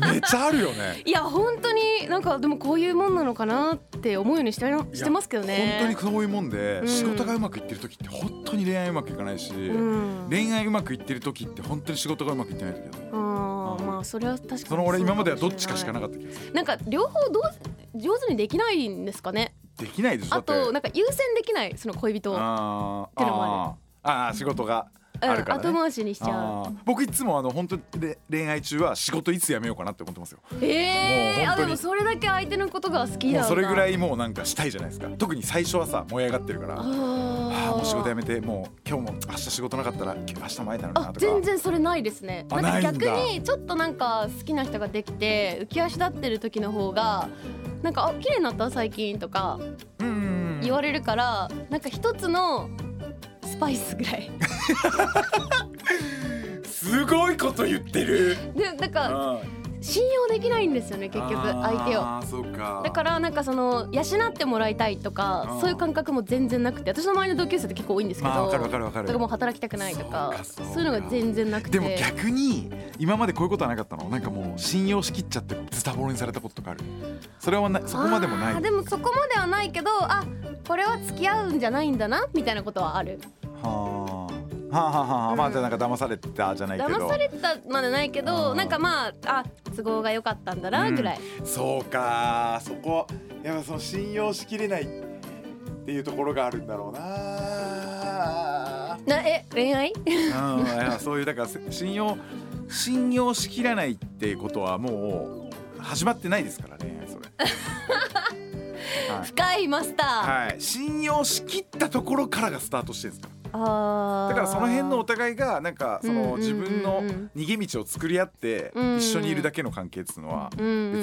めっちゃあるよね。[LAUGHS] いや本当になんかでもこういうもんなのかなって思うようにしてしてますけどね。本当にそういうもんで、うん。仕事がうまくいってる時って本当に恋愛うまくいかないし、うん。恋愛うまくいってる時って本当に仕事がうまくいってない時だあーまあそれは確かにその俺今まではどっちかしかなかかった気がする。なんか両方どう上手にできないんですかねできないでしょだあとなんか優先できないその恋人ああー。ってのもあー。あー仕事があるからね、後回しにしちゃう。僕いつもあの本当で恋愛中は仕事いつ辞めようかなって思ってますよ。えー、もう本当に。あでもそれだけ相手のことが好きだ。うそれぐらいいもうなんかしたいじゃないですか。特に最初はさ燃え上がってるから。ああもう仕事辞めてもう今日も明日仕事なかったら明日も会えたのになあとか。全然それないですね。あなんか逆にちょっとなんか好きな人ができて浮き足立ってる時の方がなんか「あ綺麗になった？最近」とか言われるからなんか一つのスパイスぐらい。[LAUGHS] すごいこと言ってる。でなんかあ信用できないんですよね結局相手を。あーそうか。だからなんかその養ってもらいたいとかうん。そういう感覚も全然なくて私の周りの同級生って結構多いんですけど、まあわかるわかるわかる。だからもう働きたくないとかそういうのが全然なくて。でも逆に今までこういうことはなかったの？なんかもう信用しきっちゃってズタボロにされたこととかある？それはなそこまでもない？でもそこまではないけどあこれは付き合うんじゃないんだなみたいなことはある。はあはあはあはまあじゃあなんか騙されたじゃないけど。騙されたまでないけどうん。なんかまああ都合が良かったんだなぐらい、そうかそこやっぱその信用しきれないっていうところがあるんだろうな。なえ恋愛？うんそういうだからせ信用信用しきらないっていうことはもう始まってないですからねそれ。[LAUGHS] はい。深いマスター、はい、信用しきったところからがスタートしてるんですかだからその辺のお互いがなんかその自分の逃げ道を作り合って一緒にいるだけの関係っていうのは別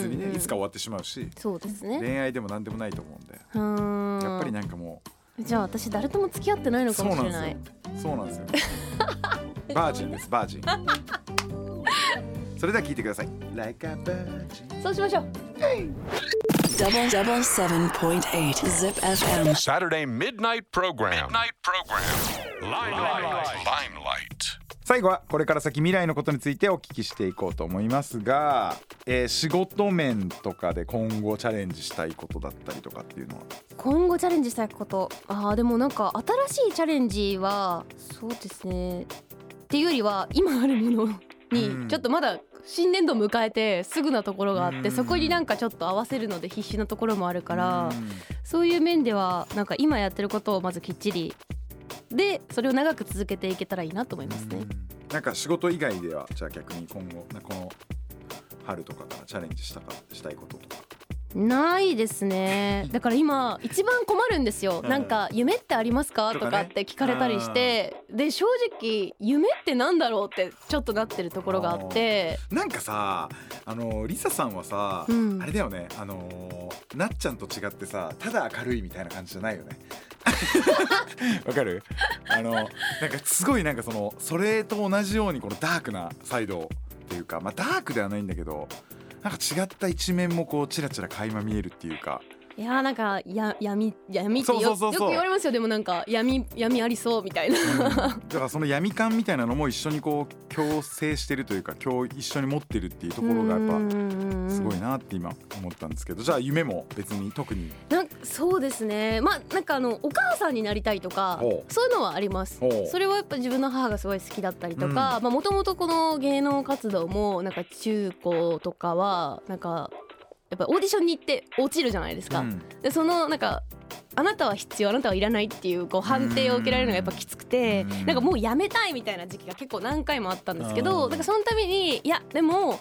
にねいつか終わってしまうしそうですね。恋愛でも何でもないと思うんで。やっぱりなんかもじゃあ私誰とも付き合ってないのかもしれない。ですよ。そうなんですよ。[LAUGHS] バージンですバージンそれでは聞いてください Like a virgin そうしましょう Double double seven point eight Zip FM. Saturday midnight program. Midnight program. Limelight. Limelight. 最後はこれから先未来のことについてお聞きしていこうと思いますが、えー仕事面とかで今後チャレンジしたいことだったりとかっていうのは？今後チャレンジしたいことあーでもなんか新しいチャレンジはそうですねっていうよりは今あるものうんにちょっとまだ新年度迎えてすぐなところがあってうん。そこになんかちょっと合わせるので必死なところもあるからうん。そういう面ではなんか今やってることをまずきっちり。でそれを長く続けていけたらいいなと思いますね。なんか仕事以外ではじゃあ逆に今後なこの春とかからチャレンジしたかしたいこととかないですね。[LAUGHS] だから今一番困るんですよ、うん。なんか夢ってありますか？とかって聞かれたりして、で正直夢ってなんだろうってちょっとなってるところがあって。なんかさあのリサさんはさ、うん。あれだよね。あのなっちゃんと違ってさただ明るいみたいな感じじゃないよね。[LAUGHS] わかる？あのなんかすごいなんかそのそれと同じようにこのダークなサイドっていうかまあダークではないんだけどなんか違った一面もこうチラチラ垣間見えるっていうかいやーなんかや闇闇ってよく言われますよ。でもなんか闇闇ありそうみたいな、うん。だからその闇感みたいなのも一緒にこう共生してるというか今日一緒に持ってるっていうところがやっぱぱすごいなって今思ったんですけどじゃあ夢も別に特に。なそうですね。まあなんかあのお母さんになりたいとかそういうのはあります。それはやっぱ自分の母がすごい好きだったりとかまあもともとこの芸能活動もなんか中高とかはなんかやっぱオーディションに行って落ちるじゃないですか、うん。でそのなんかあなたは必要あなたはいらないっていうこう判定を受けられるのがやっぱきつくてうん。なんかもうやめたいみたいな時期が結構何回もあったんですけうん。どなんかそのためにいやでも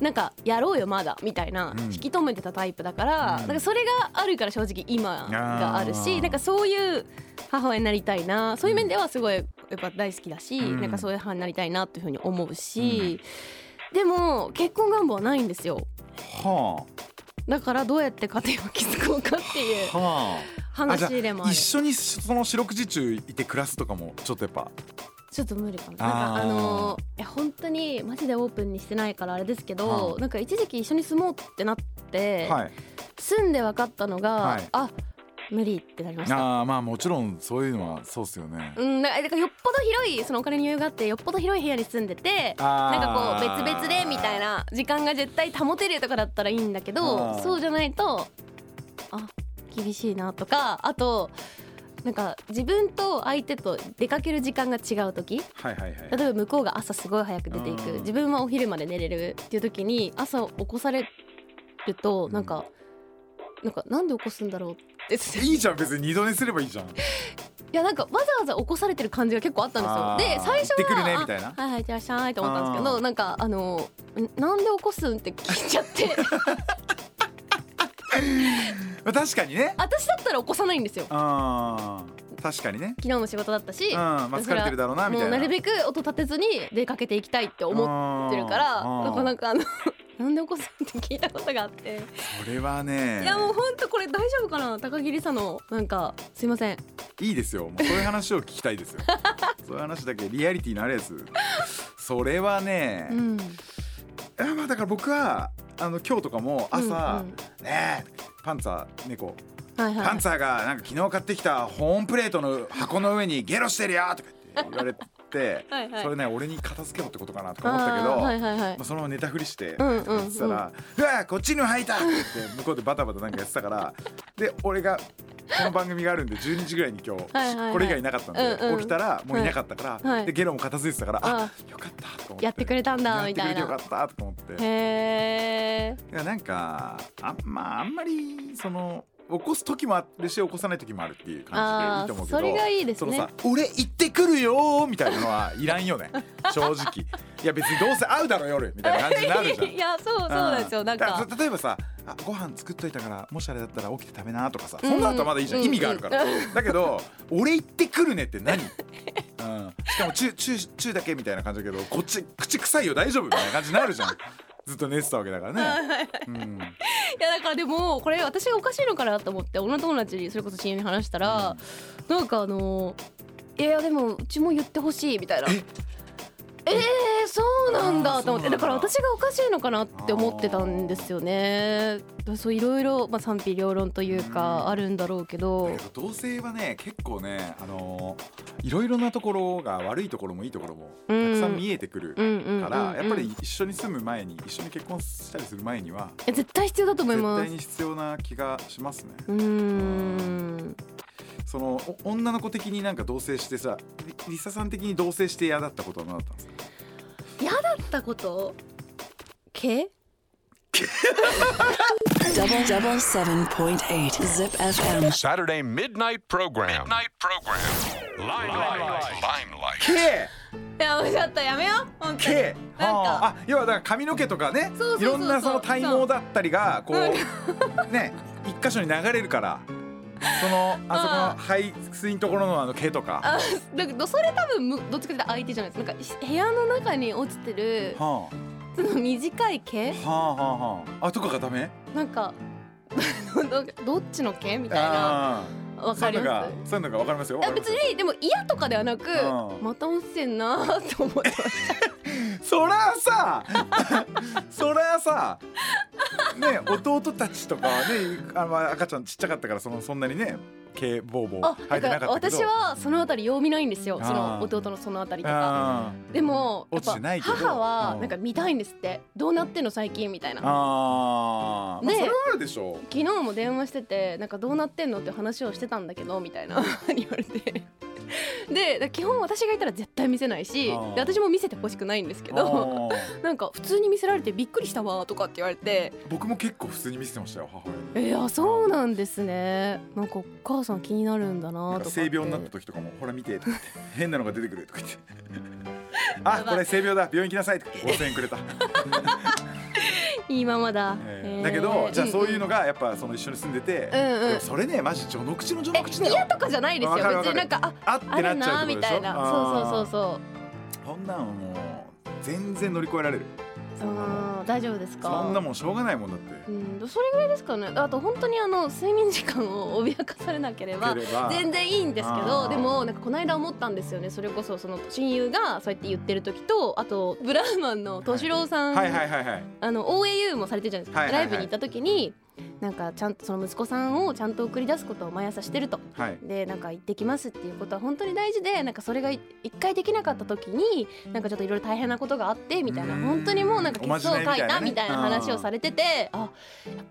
なんかやろうよまだみたいなうん。引き止めてたタイプだからうん。なんかそれがあるから正直今があるしなん。かそういう母親になりたいなそういう面ではすごいやっぱ大好きだしうん。なんかそういう母になりたいなっていうふうに思うしでも結婚願望はないんですよはだからどうやって家庭を築こうかっていう話でもある。あ一緒にその四六時中いて暮らすとかもちょっとやっぱ。ちょっと無理かな。なんかあのーいや本当にマジでオープンにしてないからあれですけど、はなんか一時期一緒に住もうってなって、はい。住んで分かったのが、はい。あ無理ってなりました。ああまあもちろんそういうのはそうっすよね。うん、だからよっぽど広いそのお金に余裕があってよっぽど広い部屋に住んでてななんかこう別々でみたいな時間が絶対保てるとかだったらいいんだけあどー。そうじゃないとあ厳しいなとかあとなんか自分と相手と出かける時間が違う時。はいはいはい。例えば向こうが朝すごい早く出ていく。うん。自分はお昼まで寝れるっていう時に朝起こされるとなんか、なんかなんで起こすんだろうっていいじゃん別に二度寝すればいいじゃん。[LAUGHS] いやなんかわざわざ起こされてる感じが結構あったんですよ。で最初は行ってくるねみたいな。あはいはいいってらっしゃいと思ったんですけあどなんかあのんなんで起こすんって聞いちゃって。[LAUGHS] まあ確かにね。私だったら起こさないんですよ。確かにね。昨日の仕事だったし、うんまあ疲れてるだろうなみたいな。もうなるべく音立てずに出かけていきたいって思ってるからうんなんかなんかあのなんで起こすんって聞いたことがあって。それはね。いやもうほんとこれ大丈夫かな？高木梨沙のなんかすいません。いいですよ。もうそういう話を聞きたいですよ。[LAUGHS] そういう話だけリアリティのあるやつ。それはね、うん。いやまあだから僕はあの今日とかも朝、うんうん。ねえパンツァー猫。はいはい。パンツァーがなんか昨日買ってきた保温プレートの箱の上にゲロしてるよとか言って言われてはいはい。それね俺に片付けろってことかなとか思ったけど、はいはいはい。まあ、そのまま寝たふりしてうんうんうん。やってたら「うわこっちにも履いた!」って言って向こうでバタバタなんかやってたからで俺がこの番組があるんで12時ぐらいに今日これ以外いなかったんで、起きたらもういなかったから、はい。でゲロも片付いてたから、ああよかったとか思って。やってくれたんだみたいな。ったとか思って。へえいやなんかあんまああんまりその起こす時もあるし起こさない時もあるっていう感じでいいと思うけどそれがいいですね。そのさ「俺行ってくるよー」みたいなのはいらんよね。[LAUGHS] 正直。いや別にどうせ会うだろ夜みたいな感じになるじゃん。[LAUGHS] いやそうそうなんですよなんか。例えばさあご飯作っといたからもしあれだったら起きて食べなとかさそんなのまだいいじゃん、うん。意味があるから、だけど [LAUGHS] 俺行ってくるねって何、うん、しかもチューチューチューだけみたいな感じだけどこっち口臭いよ大丈夫みたいな感じになるじゃんずっと寝てたわけだからね、うん、いやだからでもこれ私がおかしいのかなと思って女友達にそれこそ親友に話したら、なんかあのいやでもうちも言ってほしいみたいな。えー、そうなんだと思って。だ。だから私がおかしいのかなって思ってたんですよね。そういろいろ、まあ、賛否両論というかあるんだろうけど。同性はね結構ねあのーいろいろなところが悪いところもいいところもたくさん見えてくるからやっぱり一緒に住む前に一緒に結婚したりする前にはえ絶対必要だと思い絶ます。対に必要な気がしますね。うーんそのお女の子的になんか同棲してさりりささん的に同棲して嫌だったことは何だったんですか？嫌だったこと？毛？Double double seven point eight Zip FM. Saturday midnight program. Midnight program. Limelight. Limelight. K いやめよう。本当に。K なんか。はあ。あ要はだから髪の毛とかねいろんなその体毛だったりがこうね一箇所に流れるからそのあそこの排水のところのあの毛とか。あだけどそれ多分むどっちかというと相手じゃないです。なんか部屋の中に落ちてるはその短い毛？あ、はあはあはあ。あとかがダメ？なんか [LAUGHS] どどっちの毛？みたいな。あわかりーそういうのがますそういうのがわかりますよ。いや別にでも嫌とかではなくうん。また落ちてんなーと思って。ましたそらさ [LAUGHS] そらさね弟たちとかはねあのまあ赤ちゃんちっちゃかったからそのそんなにね毛ボーボーあ生えてなだかった私はそのあたり曜見ないんですよ。その弟のそのあたりとか。あでもやっぱ母はうん。なんか見たいんですって。どうなってんの最近みたいな。ーあー、まあ、でそれはあるでしょ昨日も電話しててなんかどうなってんのって話をしてたんだけどみたいな言われてでだ基本私がいたら絶対見せないし私も見せてほしくないんですけど [LAUGHS] なんか普通に見せられてびっくりしたわとかって言われて。僕も結構普通に見せてましたよ母親に。えー、あそうなんですね。なんかお母さん気になるんだなとか性病になった時とかも「ほら見て」とか言って「[LAUGHS] 変なのが出てくる」とか言って「[LAUGHS] あこれ性病だ病院行きなさい」とか言って5000円くれた、いいままだ、ええ。ーーだけどじゃあそういうのががやっぱその一緒に住んでて、うんうん。それねマジ序の口の序の口だよえ嫌とかじゃないですよ。別になんかああってなっちゃうなみたいなそうそうそうそそうそんなんもう全然乗り越えられるううん。大丈夫ですか？そんなもんしょうがないもんだって。うん、それぐらいですかね。あと本当にあの睡眠時間を脅かされなければ全然いいんですけどでもなんかこの間思ったんですよね。それこそその親友がそうやって言ってる時とあとブラウマンの敏郎さん、はい。はいはいはいあの OAU もされてるじゃないですか、はいはいはい。ライブに行った時になんかちゃんとその息子さんをちゃんと送り出すことを毎朝してると。はい。でなんか行ってきますっていうことは本当に大事でなんかそれが一回できなかった時になんかちょっといろいろ大変なことがあってみたいなうん。本当にもうなんかおまじ血相を書いたみたいな話をされててあやっ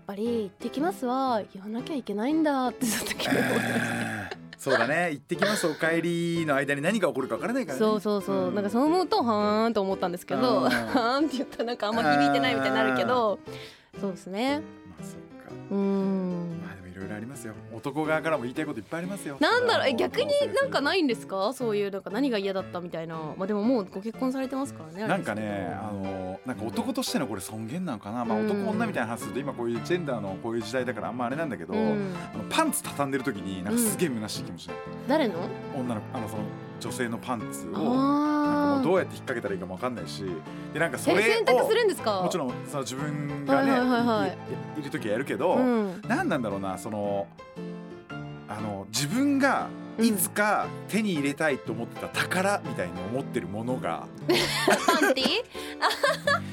ぱり行ってきますは言わなきゃいけないんだってその時に思いましたそうだね。行ってきますお帰りの間に何が起こるか分からないからね。そうそうそう、ん。なんかそう思うとはーんと思ったんですけどうん。はーんって言ったらなんかあんま響いてないみたいになるけどそうですねうーん。まあでもいろいろありますよ。男側からも言いたいこといっぱいありますよ。なんだろう逆になんかないんですか？そういうなんか何が嫌だったみたいな。まあでももうご結婚されてますからねなんかね、あのなんか男としてのこれ尊厳なのかな、まあ、うん男女みたいな話すると今こういうジェンダーのこういう時代だからあんまあれなんだけど、パンツ畳んでる時になんかすげえ虚しい気持ちになる、誰の？女のあのその女性のパンツをなんかもあうどうやって引っ掛けたらいいかもわかんないしでなんかそえれ選択するをんですか？もちろんその自分がね、はいはいはいはいる時はやるけど、うん。なんなんだろうなそのあの自分がいつか手に入れたいと思ってた宝みたいに思ってるものが、パンティ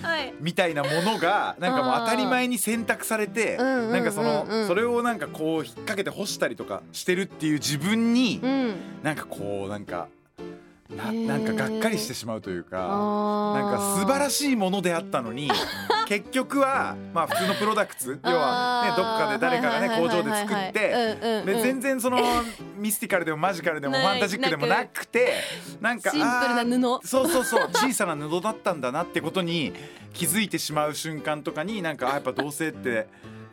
あ [LAUGHS] はい。みたいなものがなんかもう当たり前に選択されてなんかそのそれをなんかこう引っ掛けて干したりとかしてるっていう自分にうん。なんかこうなんかななんかがっかりしてしまうというか。あなんか素晴らいしいものであったのに [LAUGHS] 結局はまあ普通のプロダクツ要はねどっかで誰かがね工場で作ってで全然そのミスティカルでもマジカルでもファンタジックでもなくてなんかシンプルな布。そうそうそう小さな布だったんだなってことに気づいてしまう瞬間とかになんかあやっぱ同性って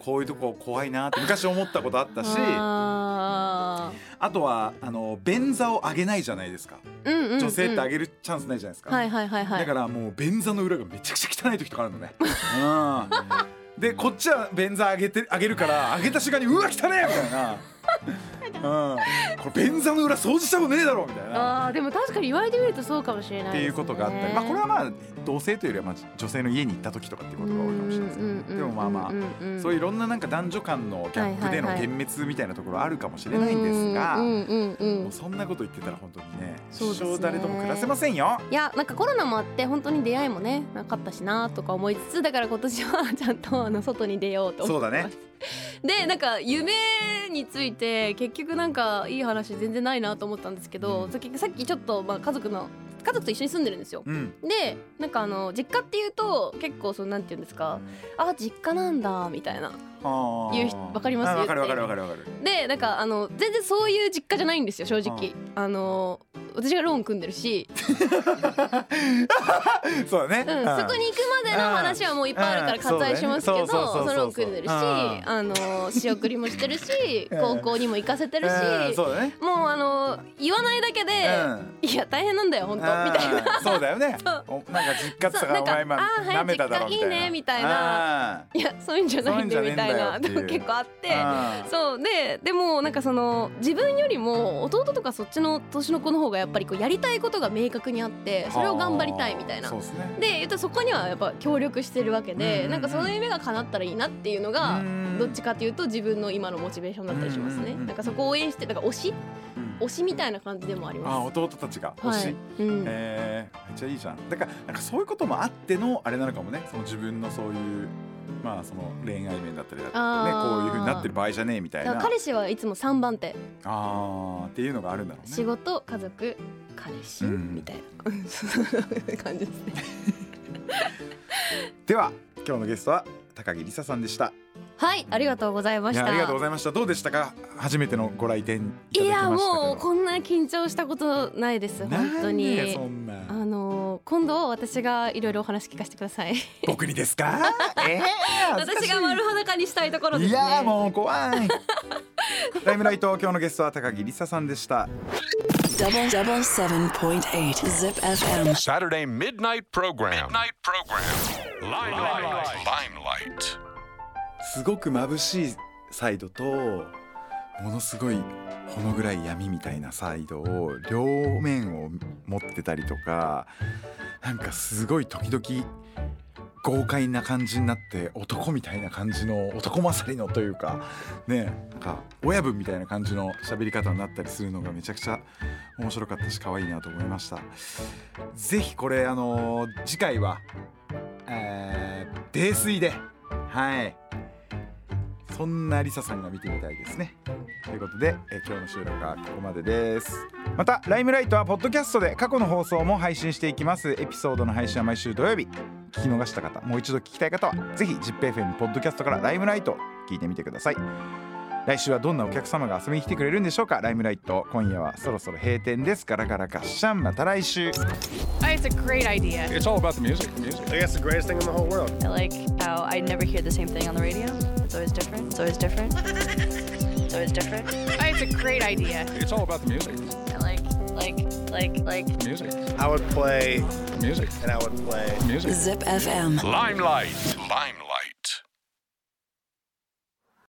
こういうとこ怖いなって昔思ったことあったしああとはあの便座を上げないじゃないですかーうんうんうん女性って上げるチャンスないじゃないですか。はいはいはいはいだからもう便座の裏がめちゃくちゃ汚い時とかあるのね。うん、でこっちは便座上げて上げるから上げた瞬間にうわ汚ねえみたいな。うん、これ便座の裏掃除したことねえだろみたいな。あーでも確かに言われてみるとそうかもしれないね。っていうことがあったり、まあこれはまあ同性というよりはまあ女性の家に行った時とかっていうことが多いかもしれないですけど、でもまあまあ。そういういろんななんか男女間のギャップでの幻滅みたいなところあるかもしれないんですが、うそんなこと言ってたら本当にね一生誰とも暮らせませんよ。いやなんかコロナもあって本当に出会いもねなかったしなとか思いつつだから今年はちゃんとあの外に出ようと思ってます。そうだね [LAUGHS] でなんか夢について結局なんかいい話全然ないなと思ったんですけど、うんさっきさっきちょっとまあ家族の家族と一緒に住んでるんですよ。うん。でなんかあの実家っていうと結構そのなんて言うんですかあ実家なんだみたいなあ言う人わかります？あわかるわかるわかるわかる。でなんかあの全然そういう実家じゃないんですよ正直。あの私がローン組んでるし、[LAUGHS] そうだね。うん、そこに行くまでの話はもういっぱいあるから割愛しますけどうん。そのローン組んでるしうん。あの仕送りもしてるしうん。高校にも行かせてるしね。もうあの言わないだけでうん。いや大変なんだよ本当。みたいな。うんそうだよね。なんか実家ってさそうなんかお前今めただろみたいな。実家いいねみたいな。いやそういうんじゃないんでみたいないう結構あってうん。そう。ででもなんかその自分よりも弟とかそっちの年の子の方がやっぱりこうやりたいことが明確にあってそれを頑張りたいみたいな。でそこにはやっぱ協力してるわけでうんなんかその夢が叶ったらいいなっていうのがうんどっちかっていうと自分の今のモチベーションだったりしますね。なんかそこを応援してだから推しうん。推しみたいな感じでもありあま弟たちが。す欲しい。はいうん。えー、めっちゃいいじゃん。だからなんかそういうこともあってのあれなのかもね。その自分のそういうまあその恋愛面だったりだったりねこういう風になってる場合じゃねえみたいな。彼氏はいつも3番手。あーっていうのがあるんだろうね。仕事家族彼氏うん。みたいな。感じですね。[LAUGHS] では今日のゲストは高木梨沙さんでしたはいありがとうございました。ありがとうございました。どうでしたか？初めてのご来店いただきましたいやもうこんな緊張したことないです本当に。そんな。あの今度私がいろいろお話聞かせてください。僕にですか？[LAUGHS] えー、私が丸裸にしたいところですね。いやーもう怖い。[LAUGHS] ライムライト今日のゲストは高木梨沙さんでした。Double double seven point eight Zip FM. Saturday midnight program. Midnight program. Limelight. Limelight. すごく眩しいサイドとものすごいほの暗い闇みたいなサイドを両面を持ってたりとかなんかすごい時々豪快な感じになって男みたいな感じの男勝りのというかねなんか親分みたいな感じの喋り方になったりするのがめちゃくちゃ面白かったし可愛いなと思いました。ぜひこれあの次回は、えー泥酔ではい。そんなリサさんが見てみたいですね。ということで、えー今日の収録はここまでです。また、ライムライトはポッドキャストで過去の放送も配信していきます。エピソードの配信は毎週土曜日。聞き逃した方、もう一度聞きたい方は、ぜひ ZIPFM ポッドキャストからライムライト聞いてみてください。来週はどんなお客様が遊びに来てくれるんでしょうか？ライムライト今夜はそろそろ閉店ですガラガラガッシャンまた来週 It's a great idea. It's all about the music. Music. I guess the greatest thing in the whole world. I like how I never hear the same thing on the radio. So it's always different. It's always different. so it's different. Oh, [LAUGHS] It's a great idea. It's all about the music. I like, like, like, like. Music. I would play Music. and I would play. Music. Zip FM. Limelight. Limelight.